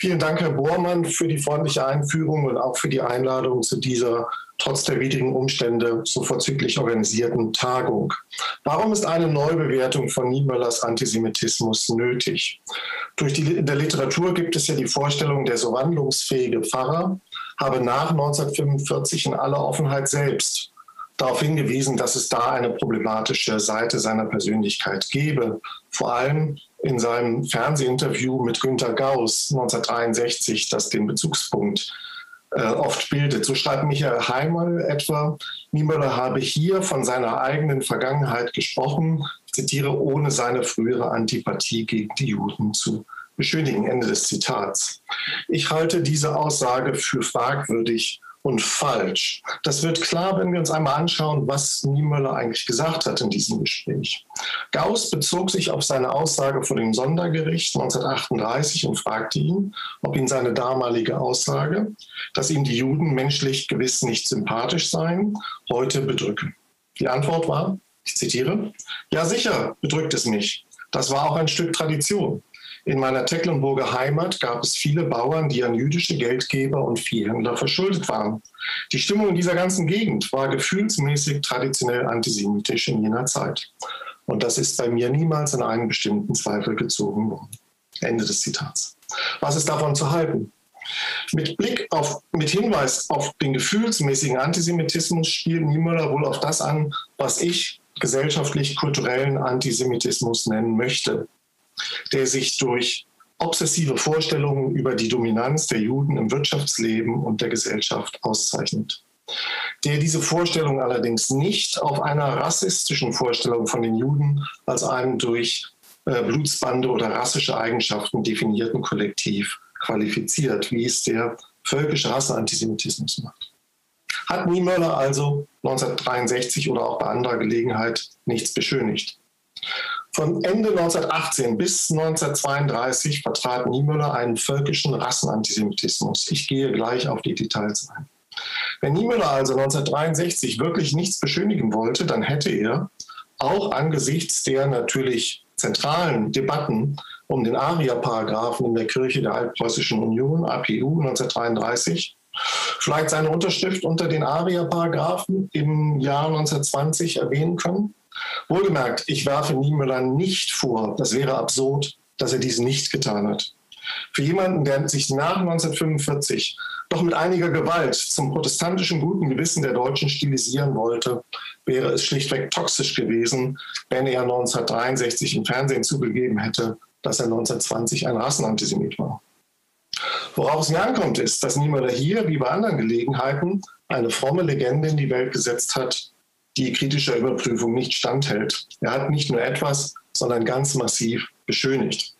Vielen Dank, Herr Bohrmann, für die freundliche Einführung und auch für die Einladung zu dieser trotz der widrigen Umstände so vorzüglich organisierten Tagung. Warum ist eine Neubewertung von Niemöllers Antisemitismus nötig? Durch die, in der Literatur gibt es ja die Vorstellung, der so wandlungsfähige Pfarrer habe nach 1945 in aller Offenheit selbst darauf hingewiesen, dass es da eine problematische Seite seiner Persönlichkeit gebe. Vor allem in seinem Fernsehinterview mit Günter Gauss 1963, das den Bezugspunkt äh, oft bildet. So schreibt Michael Heimal etwa, Niemöller habe hier von seiner eigenen Vergangenheit gesprochen, zitiere, ohne seine frühere Antipathie gegen die Juden zu beschönigen. Ende des Zitats. Ich halte diese Aussage für fragwürdig und falsch. Das wird klar, wenn wir uns einmal anschauen, was Niemöller eigentlich gesagt hat in diesem Gespräch. Gauss bezog sich auf seine Aussage vor dem Sondergericht 1938 und fragte ihn, ob ihn seine damalige Aussage, dass ihm die Juden menschlich gewiss nicht sympathisch seien, heute bedrücke. Die Antwort war, ich zitiere, ja sicher bedrückt es mich. Das war auch ein Stück Tradition. In meiner Tecklenburger Heimat gab es viele Bauern, die an jüdische Geldgeber und Viehhändler verschuldet waren. Die Stimmung in dieser ganzen Gegend war gefühlsmäßig traditionell antisemitisch in jener Zeit. Und das ist bei mir niemals in einen bestimmten Zweifel gezogen worden. Ende des Zitats. Was ist davon zu halten? Mit Blick auf, mit Hinweis auf den gefühlsmäßigen Antisemitismus spielt Niemöller wohl auf das an, was ich gesellschaftlich-kulturellen Antisemitismus nennen möchte der sich durch obsessive Vorstellungen über die Dominanz der Juden im Wirtschaftsleben und der Gesellschaft auszeichnet. Der diese Vorstellung allerdings nicht auf einer rassistischen Vorstellung von den Juden als einem durch äh, Blutsbande oder rassische Eigenschaften definierten Kollektiv qualifiziert, wie es der völkische Rasseantisemitismus macht. Hat Niemöller also 1963 oder auch bei anderer Gelegenheit nichts beschönigt. Von Ende 1918 bis 1932 vertrat Niemöller einen völkischen Rassenantisemitismus. Ich gehe gleich auf die Details ein. Wenn Niemöller also 1963 wirklich nichts beschönigen wollte, dann hätte er auch angesichts der natürlich zentralen Debatten um den ARIA-Paragraphen in der Kirche der Altpreußischen Union, APU 1933, vielleicht seine Unterschrift unter den ARIA-Paragraphen im Jahr 1920 erwähnen können. Wohlgemerkt, ich werfe Niemöller nicht vor, das wäre absurd, dass er dies nicht getan hat. Für jemanden, der sich nach 1945 doch mit einiger Gewalt zum protestantischen guten Gewissen der Deutschen stilisieren wollte, wäre es schlichtweg toxisch gewesen, wenn er 1963 im Fernsehen zugegeben hätte, dass er 1920 ein Rassenantisemit war. Worauf es mir ankommt, ist, dass Niemöller hier, wie bei anderen Gelegenheiten, eine fromme Legende in die Welt gesetzt hat, die kritischer Überprüfung nicht standhält. Er hat nicht nur etwas, sondern ganz massiv beschönigt.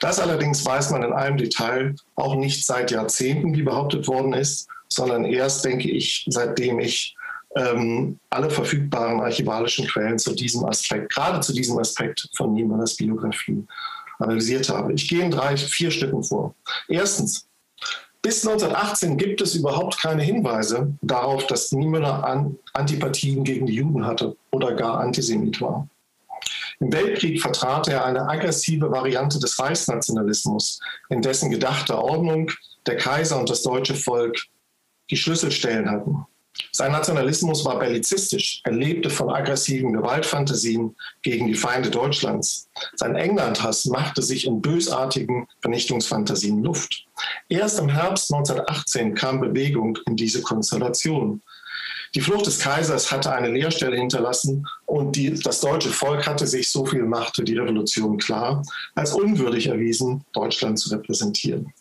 Das allerdings weiß man in allem Detail auch nicht seit Jahrzehnten, wie behauptet worden ist, sondern erst, denke ich, seitdem ich ähm, alle verfügbaren archivalischen Quellen zu diesem Aspekt, gerade zu diesem Aspekt von Niemanners Biografie analysiert habe. Ich gehe in drei, vier Schritten vor. Erstens, bis 1918 gibt es überhaupt keine Hinweise darauf, dass Niemöller An Antipathien gegen die Juden hatte oder gar Antisemit war. Im Weltkrieg vertrat er eine aggressive Variante des Reichsnationalismus, in dessen gedachter Ordnung der Kaiser und das deutsche Volk die Schlüsselstellen hatten. Sein Nationalismus war bellizistisch. Er lebte von aggressiven Gewaltfantasien gegen die Feinde Deutschlands. Sein Englandhass machte sich in bösartigen Vernichtungsfantasien Luft. Erst im Herbst 1918 kam Bewegung in diese Konstellation. Die Flucht des Kaisers hatte eine Leerstelle hinterlassen und die, das deutsche Volk hatte sich, so viel machte die Revolution klar, als unwürdig erwiesen, Deutschland zu repräsentieren.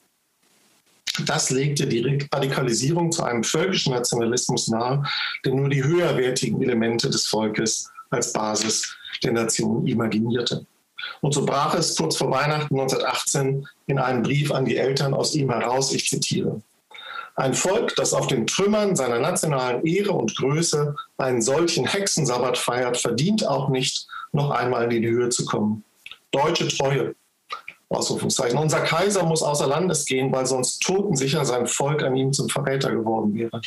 Das legte die Radikalisierung zu einem völkischen Nationalismus nahe, der nur die höherwertigen Elemente des Volkes als Basis der Nation imaginierte. Und so brach es kurz vor Weihnachten 1918 in einem Brief an die Eltern aus ihm heraus, ich zitiere. Ein Volk, das auf den Trümmern seiner nationalen Ehre und Größe einen solchen Hexensabbat feiert, verdient auch nicht, noch einmal in die Höhe zu kommen. Deutsche Treue, Ausrufungszeichen. Unser Kaiser muss außer Landes gehen, weil sonst totensicher sein Volk an ihm zum Verräter geworden wäre.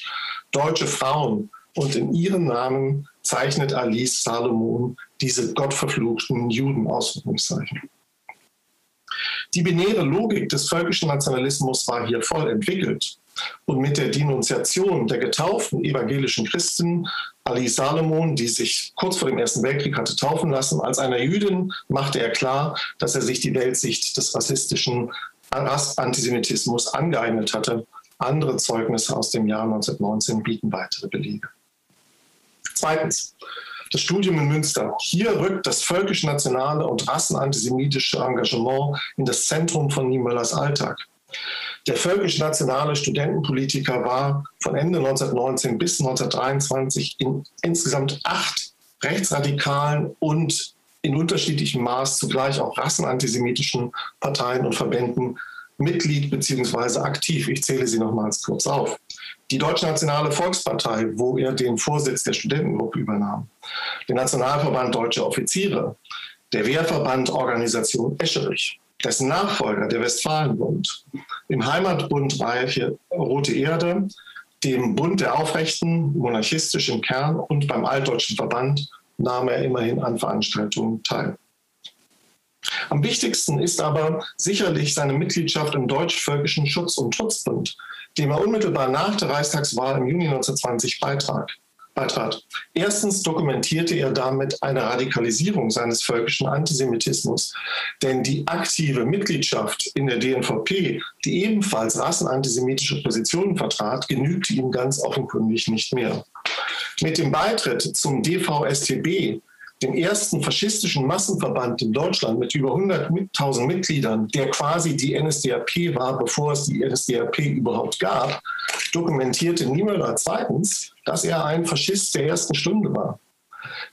Deutsche Frauen und in ihren Namen zeichnet Alice Salomon diese gottverfluchten Juden Ausrufungszeichen. Die binäre Logik des völkischen Nationalismus war hier voll entwickelt. Und mit der Denunziation der getauften evangelischen Christin Alice Salomon, die sich kurz vor dem Ersten Weltkrieg hatte taufen lassen, als einer Jüdin machte er klar, dass er sich die Weltsicht des rassistischen Antisemitismus angeeignet hatte. Andere Zeugnisse aus dem Jahr 1919 bieten weitere Belege. Zweitens, das Studium in Münster. Hier rückt das völkisch-nationale und rassenantisemitische Engagement in das Zentrum von Niemöllers Alltag. Der völkisch-nationale Studentenpolitiker war von Ende 1919 bis 1923 in insgesamt acht rechtsradikalen und in unterschiedlichem Maß zugleich auch rassenantisemitischen Parteien und Verbänden Mitglied bzw. aktiv. Ich zähle sie nochmals kurz auf. Die Deutsche Nationale Volkspartei, wo er den Vorsitz der Studentengruppe übernahm. Der Nationalverband Deutsche Offiziere. Der Wehrverband Organisation Escherich. Dessen Nachfolger, der Westfalenbund. Im Heimatbund für Rote Erde, dem Bund der Aufrechten, monarchistisch im Kern und beim Altdeutschen Verband nahm er immerhin an Veranstaltungen teil. Am wichtigsten ist aber sicherlich seine Mitgliedschaft im Deutsch-Völkischen Schutz- und Schutzbund, dem er unmittelbar nach der Reichstagswahl im Juni 1920 beitrag, beitrat. Erstens dokumentierte er damit eine Radikalisierung seines völkischen Antisemitismus, denn die aktive Mitgliedschaft in der DNVP, die ebenfalls rassenantisemitische Positionen vertrat, genügte ihm ganz offenkundig nicht mehr. Mit dem Beitritt zum DVSTB dem ersten faschistischen Massenverband in Deutschland mit über 100.000 Mitgliedern, der quasi die NSDAP war, bevor es die NSDAP überhaupt gab, dokumentierte Niemöller zweitens, dass er ein Faschist der ersten Stunde war.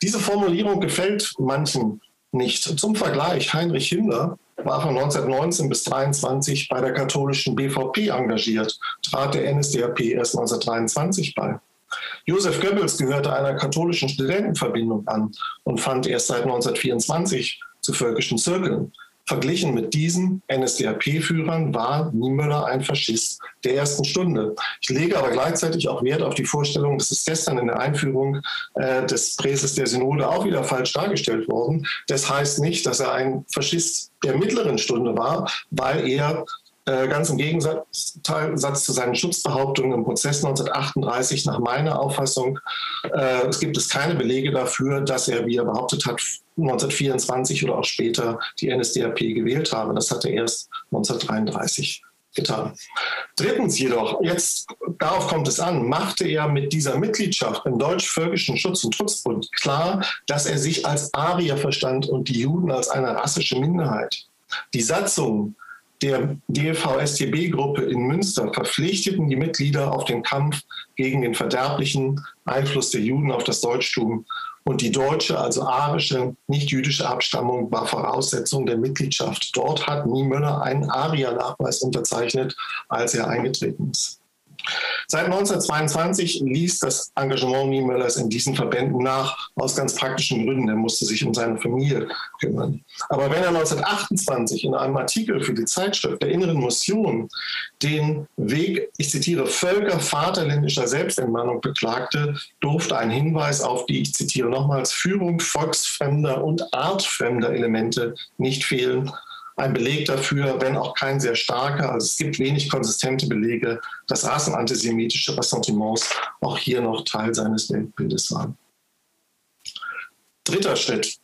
Diese Formulierung gefällt manchen nicht. Zum Vergleich, Heinrich Himmler war von 1919 bis 1923 bei der katholischen BVP engagiert, trat der NSDAP erst 1923 bei. Josef Goebbels gehörte einer katholischen Studentenverbindung an und fand erst seit 1924 zu völkischen Zirkeln. Verglichen mit diesen NSDAP-Führern war Niemöller ein Faschist der ersten Stunde. Ich lege aber gleichzeitig auch Wert auf die Vorstellung, das ist gestern in der Einführung äh, des Präses der Synode auch wieder falsch dargestellt worden. Das heißt nicht, dass er ein Faschist der mittleren Stunde war, weil er äh, ganz im Gegensatz zu seinen Schutzbehauptungen im Prozess 1938 nach meiner Auffassung äh, es gibt es keine Belege dafür, dass er, wie er behauptet hat, 1924 oder auch später die NSDAP gewählt habe. Das hat er erst 1933 getan. Drittens jedoch, jetzt darauf kommt es an, machte er mit dieser Mitgliedschaft im Deutsch-Völkischen Schutz- und Schutzbund klar, dass er sich als Arier verstand und die Juden als eine rassische Minderheit. Die Satzung der DLV-STB-Gruppe in Münster verpflichteten die Mitglieder auf den Kampf gegen den verderblichen Einfluss der Juden auf das Deutschtum. Und die deutsche, also arische, nicht-jüdische Abstammung war Voraussetzung der Mitgliedschaft. Dort hat Niemöller einen Aria-Nachweis unterzeichnet, als er eingetreten ist. Seit 1922 ließ das Engagement Niemöllers in diesen Verbänden nach, aus ganz praktischen Gründen. Er musste sich um seine Familie kümmern. Aber wenn er 1928 in einem Artikel für die Zeitschrift der Inneren Mission den Weg, ich zitiere, Völker vaterländischer Selbstentmannung beklagte, durfte ein Hinweis auf die, ich zitiere nochmals, Führung volksfremder und artfremder Elemente nicht fehlen ein Beleg dafür, wenn auch kein sehr starker. Also es gibt wenig konsistente Belege, dass rassenantisemitische Ressentiments auch hier noch Teil seines Weltbildes waren. Dritter Schritt.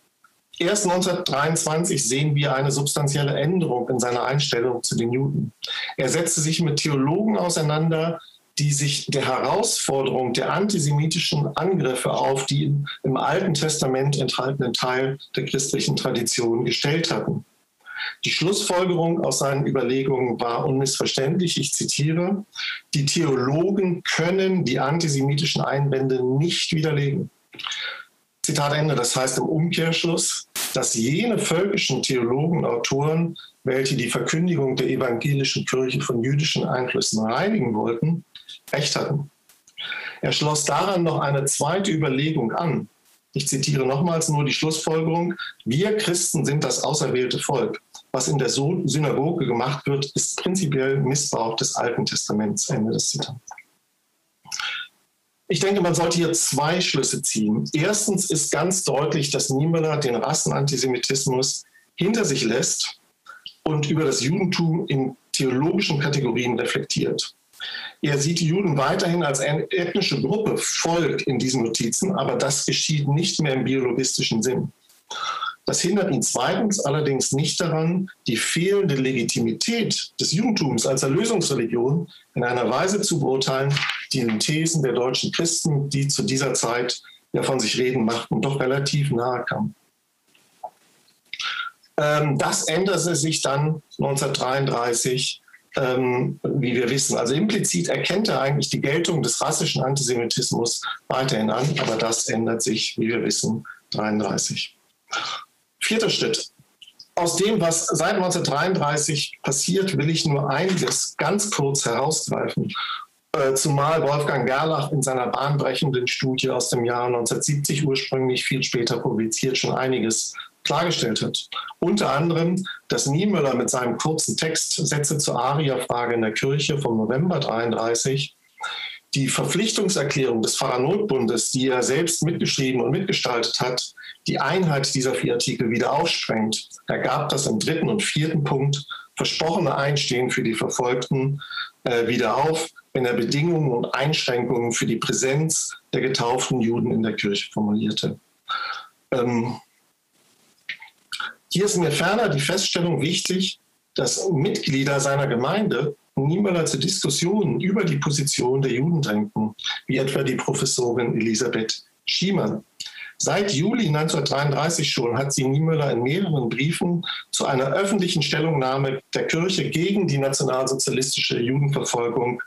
Erst 1923 sehen wir eine substanzielle Änderung in seiner Einstellung zu den Juden. Er setzte sich mit Theologen auseinander, die sich der Herausforderung der antisemitischen Angriffe auf die im Alten Testament enthaltenen Teil der christlichen Tradition gestellt hatten. Die Schlussfolgerung aus seinen Überlegungen war unmissverständlich. Ich zitiere, die Theologen können die antisemitischen Einwände nicht widerlegen. Zitat Ende. Das heißt im Umkehrschluss, dass jene völkischen Theologen Autoren, welche die Verkündigung der evangelischen Kirche von jüdischen Einflüssen reinigen wollten, recht hatten. Er schloss daran noch eine zweite Überlegung an. Ich zitiere nochmals nur die Schlussfolgerung, wir Christen sind das auserwählte Volk. Was in der Synagoge gemacht wird, ist prinzipiell Missbrauch des Alten Testaments. Ende des Zitats. Ich denke, man sollte hier zwei Schlüsse ziehen. Erstens ist ganz deutlich, dass Niemöller den Rassenantisemitismus hinter sich lässt und über das Judentum in theologischen Kategorien reflektiert. Er sieht die Juden weiterhin als eine ethnische Gruppe, Volk in diesen Notizen, aber das geschieht nicht mehr im biologistischen Sinn. Das hindert ihn zweitens allerdings nicht daran, die fehlende Legitimität des Judentums als Erlösungsreligion in einer Weise zu beurteilen, die den Thesen der deutschen Christen, die zu dieser Zeit ja von sich reden machten, doch relativ nahe kam. Ähm, das änderte sich dann 1933 ähm, wie wir wissen. Also implizit erkennt er eigentlich die Geltung des rassischen Antisemitismus weiterhin an, aber das ändert sich, wie wir wissen, 1933. Vierter Schritt. Aus dem, was seit 1933 passiert, will ich nur einiges ganz kurz herausgreifen. Äh, zumal Wolfgang Gerlach in seiner bahnbrechenden Studie aus dem Jahr 1970 ursprünglich viel später publiziert schon einiges klargestellt hat. Unter anderem, dass Niemöller mit seinem kurzen Text Sätze zur Aria-Frage in der Kirche vom November 33 die Verpflichtungserklärung des Pfarrernotbundes, die er selbst mitgeschrieben und mitgestaltet hat, die Einheit dieser vier Artikel wieder aufsprengt. Er gab das im dritten und vierten Punkt versprochene Einstehen für die Verfolgten äh, wieder auf, wenn er Bedingungen und Einschränkungen für die Präsenz der getauften Juden in der Kirche formulierte. Ähm, hier ist mir ferner die Feststellung wichtig, dass Mitglieder seiner Gemeinde niemals zu Diskussionen über die Position der Juden drängen, wie etwa die Professorin Elisabeth Schiemann. Seit Juli 1933 schon hat sie Niemöller in mehreren Briefen zu einer öffentlichen Stellungnahme der Kirche gegen die nationalsozialistische Judenverfolgung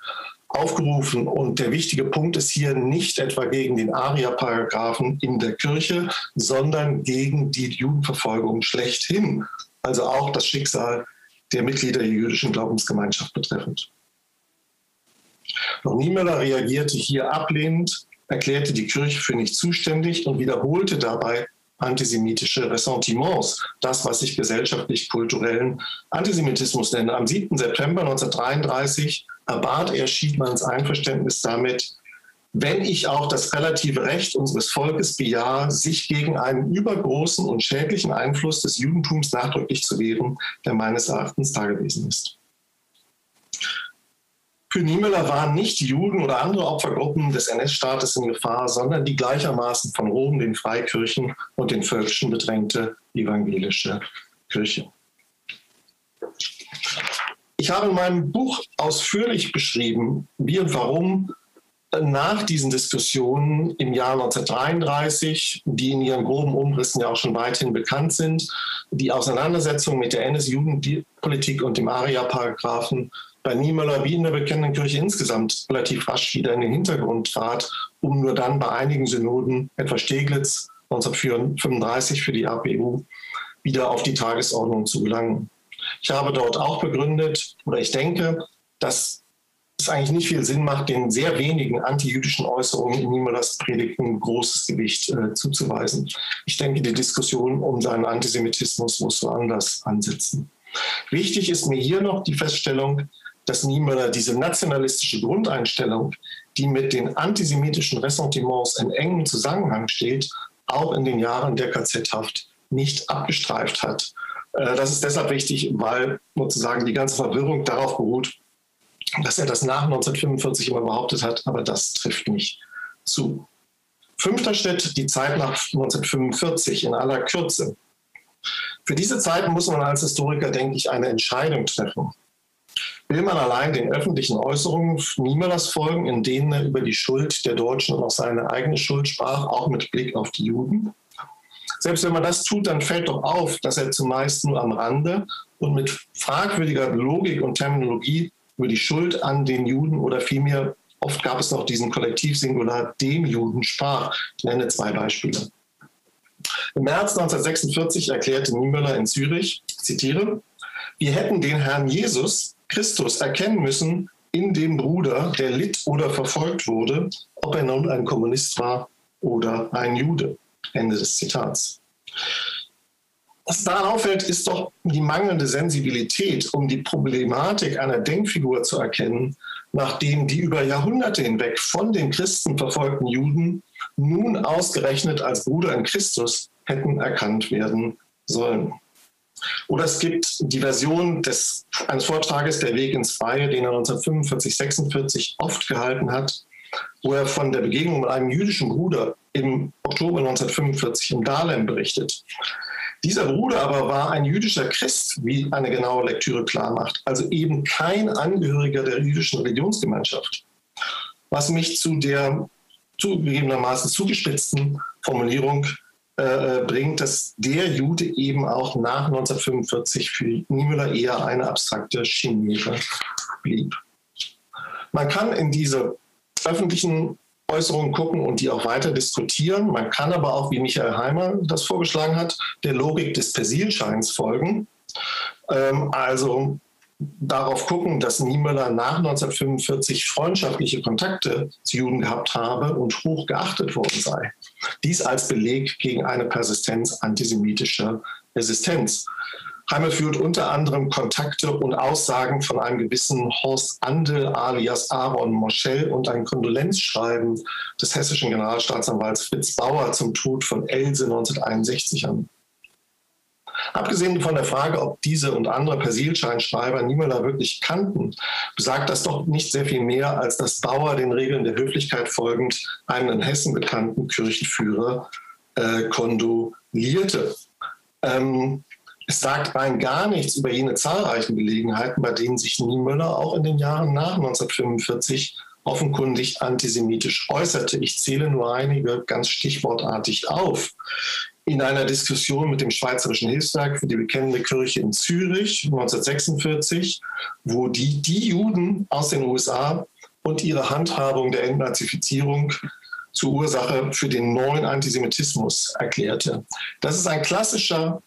aufgerufen. Und der wichtige Punkt ist hier nicht etwa gegen den Aria-Paragraphen in der Kirche, sondern gegen die Judenverfolgung schlechthin. Also auch das Schicksal der Mitglieder der jüdischen Glaubensgemeinschaft betreffend. Doch Niemöller reagierte hier ablehnend, erklärte die Kirche für nicht zuständig und wiederholte dabei antisemitische Ressentiments, das, was ich gesellschaftlich-kulturellen Antisemitismus nenne. Am 7. September 1933 erbat er Schiedmanns Einverständnis damit, wenn ich auch das relative Recht unseres Volkes bejahe, sich gegen einen übergroßen und schädlichen Einfluss des Judentums nachdrücklich zu wehren, der meines Erachtens da gewesen ist. Für Niemöller waren nicht Juden oder andere Opfergruppen des NS-Staates in Gefahr, sondern die gleichermaßen von Rom, den Freikirchen und den Völkischen bedrängte evangelische Kirche. Ich habe in meinem Buch ausführlich beschrieben, wie und warum nach diesen Diskussionen im Jahr 1933, die in ihren groben Umrissen ja auch schon weithin bekannt sind, die Auseinandersetzung mit der NS-Jugendpolitik und dem ARIA-Paragraphen bei Niemöller wie in der Bekennenden Kirche insgesamt relativ rasch wieder in den Hintergrund trat, um nur dann bei einigen Synoden, etwa Steglitz 1935 für die APU, wieder auf die Tagesordnung zu gelangen. Ich habe dort auch begründet, oder ich denke, dass es eigentlich nicht viel Sinn macht, den sehr wenigen antijüdischen Äußerungen in Niemöllers Predigten großes Gewicht äh, zuzuweisen. Ich denke, die Diskussion um seinen Antisemitismus muss woanders ansetzen. Wichtig ist mir hier noch die Feststellung, dass Niemöller diese nationalistische Grundeinstellung, die mit den antisemitischen Ressentiments in engem Zusammenhang steht, auch in den Jahren der KZ-Haft nicht abgestreift hat. Äh, das ist deshalb wichtig, weil sozusagen die ganze Verwirrung darauf beruht, dass er das nach 1945 immer behauptet hat, aber das trifft nicht zu. Fünfter Schritt, die Zeit nach 1945 in aller Kürze. Für diese Zeit muss man als Historiker, denke ich, eine Entscheidung treffen. Will man allein den öffentlichen Äußerungen Niemöllers folgen, in denen er über die Schuld der Deutschen und auch seine eigene Schuld sprach, auch mit Blick auf die Juden? Selbst wenn man das tut, dann fällt doch auf, dass er zumeist nur am Rande und mit fragwürdiger Logik und Terminologie über die Schuld an den Juden oder vielmehr oft gab es noch diesen Kollektivsingular dem Juden sprach. Ich nenne zwei Beispiele. Im März 1946 erklärte Niemöller in Zürich, ich zitiere, wir hätten den Herrn Jesus Christus erkennen müssen in dem Bruder, der litt oder verfolgt wurde, ob er nun ein Kommunist war oder ein Jude. Ende des Zitats. Was daran auffällt, ist doch die mangelnde Sensibilität, um die Problematik einer Denkfigur zu erkennen, nachdem die über Jahrhunderte hinweg von den Christen verfolgten Juden nun ausgerechnet als Bruder in Christus hätten erkannt werden sollen. Oder es gibt die Version des, eines Vortrages Der Weg ins Freie, den er 1945, 46 oft gehalten hat, wo er von der Begegnung mit einem jüdischen Bruder im Oktober 1945 in Dahlem berichtet. Dieser Bruder aber war ein jüdischer Christ, wie eine genaue Lektüre klar macht, also eben kein Angehöriger der jüdischen Religionsgemeinschaft. Was mich zu der zugegebenermaßen zugespitzten Formulierung äh, bringt, dass der Jude eben auch nach 1945 für Niemöller eher eine abstrakte Chimäre blieb. Man kann in diese öffentlichen Äußerungen gucken und die auch weiter diskutieren. Man kann aber auch, wie Michael Heimer das vorgeschlagen hat, der Logik des Persilscheins folgen. Ähm, also darauf gucken, dass Niemöller nach 1945 freundschaftliche Kontakte zu Juden gehabt habe und hoch geachtet worden sei. Dies als Beleg gegen eine Persistenz antisemitischer Resistenz. Heimel führt unter anderem Kontakte und Aussagen von einem gewissen Horst Andel alias Aaron Moschel und ein Kondolenzschreiben des hessischen Generalstaatsanwalts Fritz Bauer zum Tod von Else 1961 an. Abgesehen von der Frage, ob diese und andere Persilscheinschreiber Niemöller wirklich kannten, besagt das doch nicht sehr viel mehr, als dass Bauer den Regeln der Höflichkeit folgend einen in Hessen bekannten Kirchenführer äh, kondolierte. Ähm, es sagt rein gar nichts über jene zahlreichen Gelegenheiten, bei denen sich Niemöller auch in den Jahren nach 1945 offenkundig antisemitisch äußerte. Ich zähle nur einige ganz stichwortartig auf in einer Diskussion mit dem Schweizerischen Hilfswerk für die bekennende Kirche in Zürich 1946, wo die, die Juden aus den USA und ihre Handhabung der Entnazifizierung zur Ursache für den neuen Antisemitismus erklärte. Das ist ein klassischer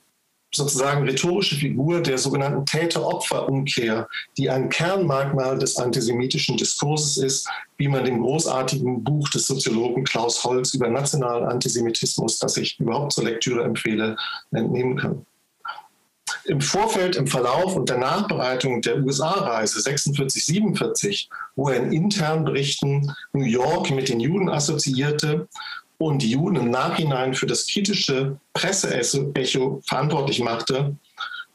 sozusagen rhetorische Figur der sogenannten Täter-Opfer-Umkehr, die ein Kernmerkmal des antisemitischen Diskurses ist, wie man dem großartigen Buch des Soziologen Klaus Holz über nationalen Antisemitismus, das ich überhaupt zur Lektüre empfehle, entnehmen kann. Im Vorfeld, im Verlauf und der Nachbereitung der USA-Reise 46-47, wo er in internen Berichten New York mit den Juden assoziierte und die Juden im Nachhinein für das kritische Presseecho verantwortlich machte,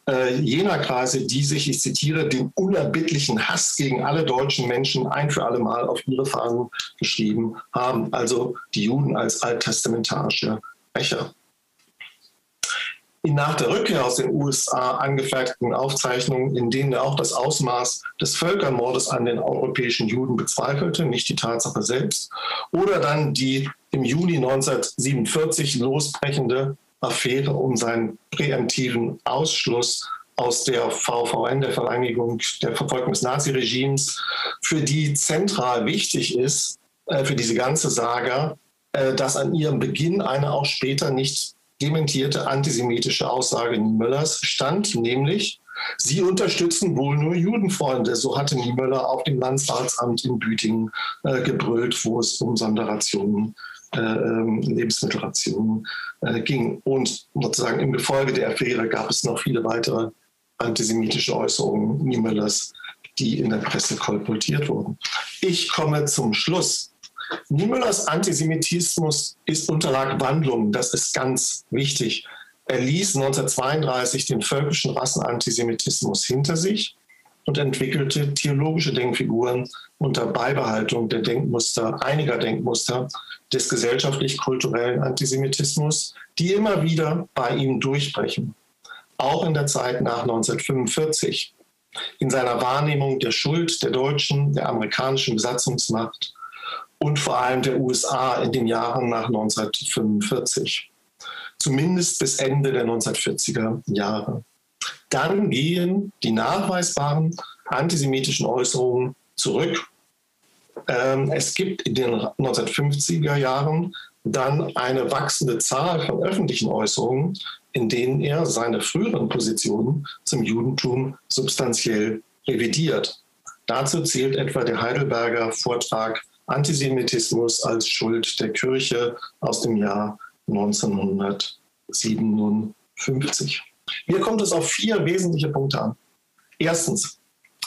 äh, jener Kreise, die sich, ich zitiere, den unerbittlichen Hass gegen alle deutschen Menschen ein für alle Mal auf ihre Fahnen geschrieben haben, also die Juden als alttestamentarische Rächer. Die nach der Rückkehr aus den USA angefertigten Aufzeichnungen, in denen er auch das Ausmaß des Völkermordes an den europäischen Juden bezweifelte, nicht die Tatsache selbst, oder dann die im Juni 1947 losbrechende Affäre um seinen präemptiven Ausschluss aus der VVN, der Vereinigung der Verfolgung des Naziregimes, für die zentral wichtig ist, äh, für diese ganze Saga, äh, dass an ihrem Beginn eine auch später nicht dementierte antisemitische Aussage Niemöllers stand nämlich, Sie unterstützen wohl nur Judenfreunde. So hatte Niemöller auf dem Landratsamt in Büdingen äh, gebrüllt, wo es um Sonderrationen, äh, Lebensmittelrationen äh, ging. Und sozusagen im Gefolge der Affäre gab es noch viele weitere antisemitische Äußerungen Niemöllers, die in der Presse kolportiert wurden. Ich komme zum Schluss. Niemöllers Antisemitismus ist unterlag Wandlungen, das ist ganz wichtig. Er ließ 1932 den völkischen Rassenantisemitismus hinter sich und entwickelte theologische Denkfiguren unter Beibehaltung der Denkmuster, einiger Denkmuster des gesellschaftlich-kulturellen Antisemitismus, die immer wieder bei ihm durchbrechen. Auch in der Zeit nach 1945. In seiner Wahrnehmung der Schuld der deutschen, der amerikanischen Besatzungsmacht und vor allem der USA in den Jahren nach 1945, zumindest bis Ende der 1940er Jahre. Dann gehen die nachweisbaren antisemitischen Äußerungen zurück. Ähm, es gibt in den 1950er Jahren dann eine wachsende Zahl von öffentlichen Äußerungen, in denen er seine früheren Positionen zum Judentum substanziell revidiert. Dazu zählt etwa der Heidelberger Vortrag Antisemitismus als Schuld der Kirche aus dem Jahr 1957. Mir kommt es auf vier wesentliche Punkte an. Erstens,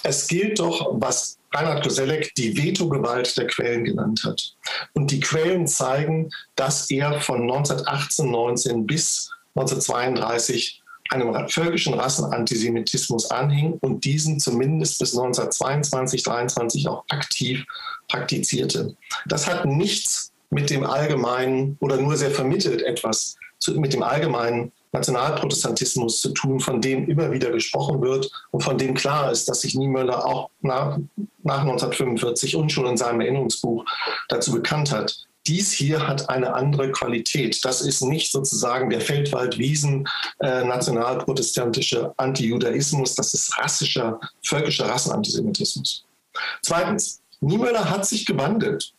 es gilt doch, was Reinhard Koselleck die Vetogewalt der Quellen genannt hat. Und die Quellen zeigen, dass er von 1918, 19 bis 1932 einem völkischen Rassenantisemitismus anhing und diesen zumindest bis 1922, 1923 auch aktiv praktizierte. Das hat nichts mit dem allgemeinen oder nur sehr vermittelt etwas mit dem allgemeinen Nationalprotestantismus zu tun, von dem immer wieder gesprochen wird und von dem klar ist, dass sich Niemöller auch nach, nach 1945 und schon in seinem Erinnerungsbuch dazu bekannt hat. Dies hier hat eine andere Qualität. Das ist nicht sozusagen der Feldwald-Wiesen äh, Antijudaismus, das ist rassischer, völkischer Rassenantisemitismus. Zweitens, Niemöller hat sich gewandelt.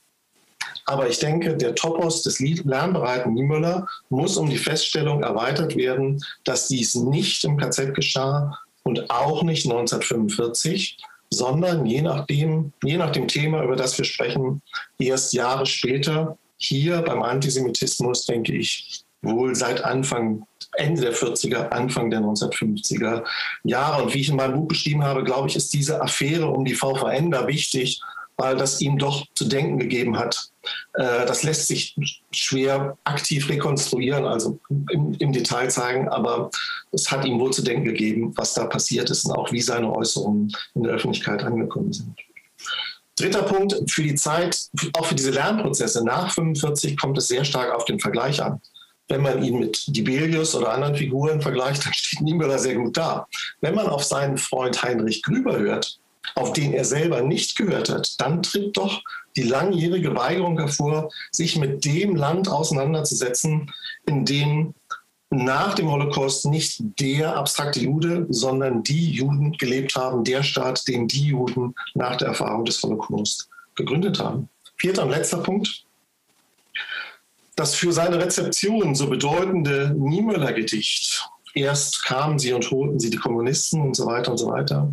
Aber ich denke, der Topos des lernbereiten Niemöller muss um die Feststellung erweitert werden, dass dies nicht im KZ geschah und auch nicht 1945, sondern je nachdem, je nach dem Thema, über das wir sprechen, erst Jahre später hier beim Antisemitismus, denke ich, wohl seit Anfang, Ende der 40er, Anfang der 1950er Jahre. Und wie ich in meinem Buch beschrieben habe, glaube ich, ist diese Affäre um die VVN da wichtig, weil das ihm doch zu denken gegeben hat. Äh, das lässt sich schwer aktiv rekonstruieren, also im, im, Detail zeigen, aber es hat ihm wohl zu denken gegeben, was da passiert ist und auch wie seine Äußerungen in der Öffentlichkeit angekommen sind. Dritter Punkt, für die Zeit, auch für diese Lernprozesse nach 45 kommt es sehr stark auf den Vergleich an. Wenn man ihn mit Dibelius oder anderen Figuren vergleicht, dann steht Niemöller sehr gut da. Wenn man auf seinen Freund Heinrich Grüber hört, auf den er selber nicht gehört hat, dann tritt doch die langjährige Weigerung hervor, sich mit dem Land auseinanderzusetzen, in dem nach dem Holocaust nicht der abstrakte Jude, sondern die Juden gelebt haben, der Staat, den die Juden nach der Erfahrung des Holocaust gegründet haben. Vierter und letzter Punkt. Das für seine Rezeption so bedeutende Niemöller-Gedicht erst kamen sie und holten sie die Kommunisten und so weiter und so weiter,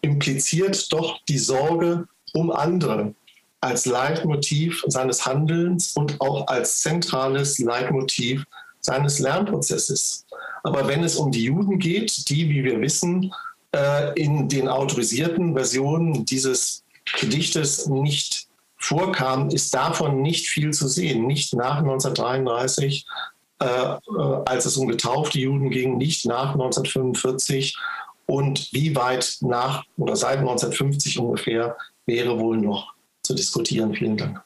impliziert doch die Sorge um andere als Leitmotiv seines Handelns und auch als zentrales Leitmotiv seines Lernprozesses. Aber wenn es um die Juden geht, die, wie wir wissen, äh, in den autorisierten Versionen dieses Gedichtes nicht vorkamen, ist davon nicht viel zu sehen. Nicht nach 1933, äh, äh, als es um getaufte Juden ging, nicht nach 1945 und wie weit nach oder seit 1950 ungefähr wäre wohl noch zu diskutieren. Vielen Dank.